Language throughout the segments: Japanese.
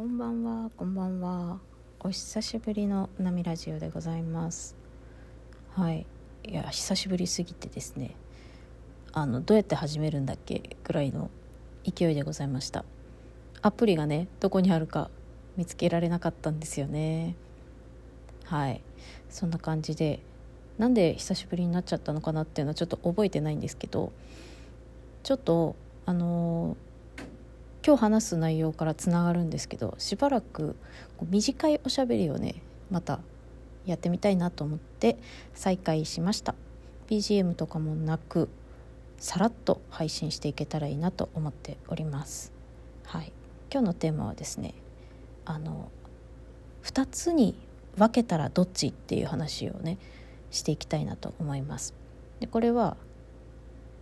こんばんは、こんばんは。お久しぶりのナミラジオでございます。はい、いや久しぶりすぎてですね。あのどうやって始めるんだっけぐらいの勢いでございました。アプリがねどこにあるか見つけられなかったんですよね。はい、そんな感じでなんで久しぶりになっちゃったのかなっていうのはちょっと覚えてないんですけど、ちょっとあのー今日話す内容からつながるんですけどしばらく短いおしゃべりをねまたやってみたいなと思って再開しました。BGM とかもなくさらっと配信していけたらいいなと思っております。はい。今日のテーマはですねあの2つに分けたらどっちっていう話をねしていきたいなと思います。でこれは、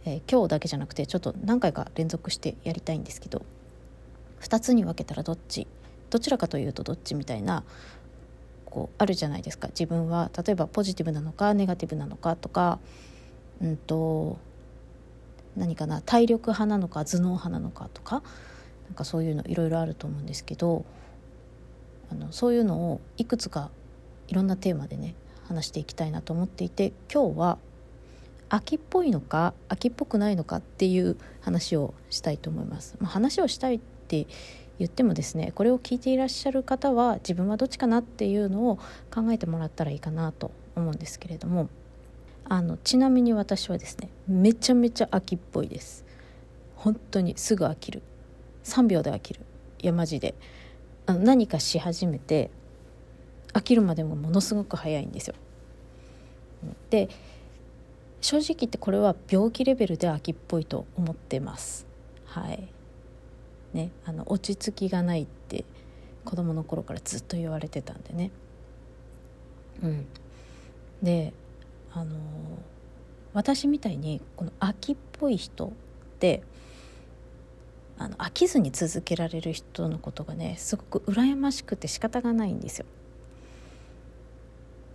えー今日だけじゃなくてちょっと何回か連続してやりたいんですけど2つに分けたらどっち？どちらかというとどっちみたいなこうあるじゃないですか自分は例えばポジティブなのかネガティブなのかとかうんと何かな体力派なのか頭脳派なのかとかなんかそういうのいろいろあると思うんですけどあのそういうのをいくつかいろんなテーマでね話していきたいなと思っていて今日は秋っぽいのか秋っぽくないのかっていう話をしたいと思います。まあ、話をしたいって言ってもですねこれを聞いていらっしゃる方は自分はどっちかなっていうのを考えてもらったらいいかなと思うんですけれどもあのちなみに私はですねめちゃめちゃ秋っぽいです。本当にすぐ飽きる。3秒で飽きる。いやマジで。あの何かし始めて飽きるまでもものすごく早いんですよ。で正直言ってこれは病気レベルで秋っぽいと思ってます。はい。ねあの落ち着きがないって子供の頃からずっと言われてたんでねうんであの私みたいにこの秋っぽい人ってあの飽きずに続けられる人のことがねすごく羨ましくて仕方がないんですよ。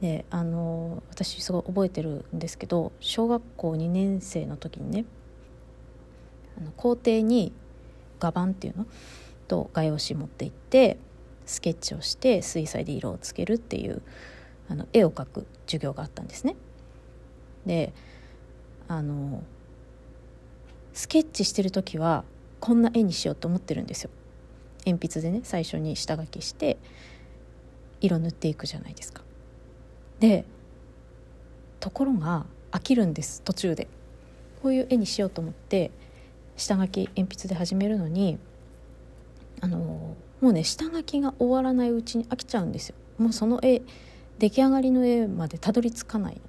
であの私すごい覚えてるんですけど小学校2年生の時にねあの校庭に画板っていうのと画用紙持って行ってスケッチをして水彩で色をつけるっていうあの絵を描く授業があったんですね。であのスケッチしてる時はこんな絵にしようと思ってるんですよ。鉛筆でね最初に下書きして色塗っていくじゃないですか。でところが飽きるんです途中で。こういう絵にしようと思って下書き鉛筆で始めるのにあのもうね下書きが終わらないうちに飽きちゃうんですよ。もうその絵出来上がりの絵までたどり着かない。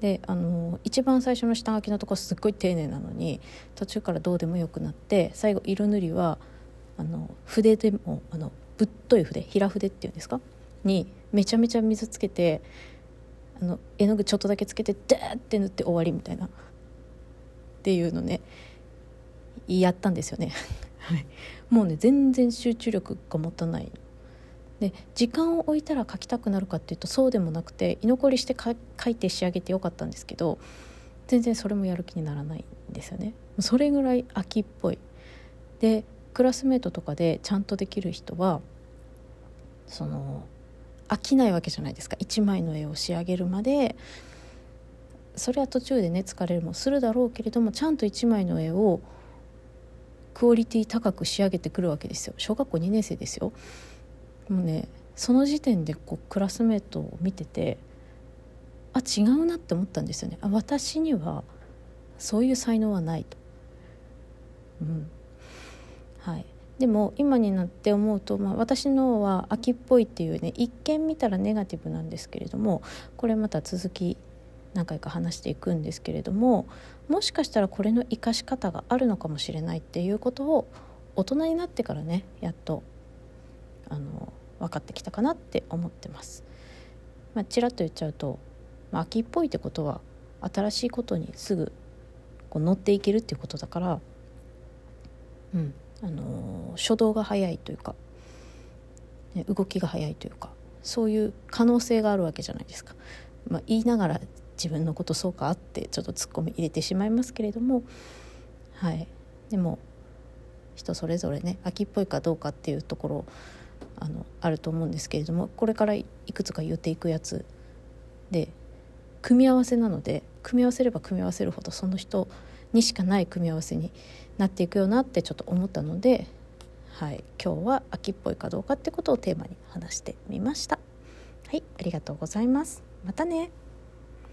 であの一番最初の下書きのとこすっごい丁寧なのに途中からどうでもよくなって最後色塗りはあの筆でもあのぶっとい筆平筆っていうんですか？にめちゃめちゃ水つけてあの絵の具ちょっとだけつけてダーって塗って終わりみたいなっていうのねやったんですよね。はい、もうね全然集中力が持たない。で時間を置いたら書きたくなるかっていうとそうでもなくて居残りしてか書いて仕上げてよかったんですけど全然それもやる気にならないんですよね。それぐらい秋っぽい。でクラスメートとかでちゃんとできる人はその飽きないわけじゃないですか。1枚の絵を仕上げるまで。それは途中でね疲れるもするだろうけれどもちゃんと1枚の絵をクオリティ高く仕上げてくるわけですよ。小学校2年生ですよ。もうねその時点でこうクラスメートを見ててあ違うなって思ったんですよね。あ私にはそういう才能はないと。うん。はい、でも今になって思うと、まあ、私のは秋っぽいっていうね一見見たらネガティブなんですけれどもこれまた続き何回か話していくんですけれどももしかしたらこれの生かし方があるのかもしれないっていうことを大人になってからねやっとあの分かってきたかなって思ってます。まあ、ちらっと言っちゃうと、まあ、秋っぽいってことは新しいことにすぐこう乗っていけるっていうことだから、うんあの初動が早いというか、ね、動きが早いというかそういう可能性があるわけじゃないですか。まあ、言いながら自分のことそうかってちょっとツッコミ入れてしまいますけれどもはいでも人それぞれね秋っぽいかどうかっていうところあのあると思うんですけれどもこれからいくつか言っていくやつで組み合わせなので組み合わせれば組み合わせるほどその人にしかない組み合わせになっていくよなってちょっと思ったので、はい、今日は秋っぽいかどうかってことをテーマに話してみました。はい、ありがとうございます。またね。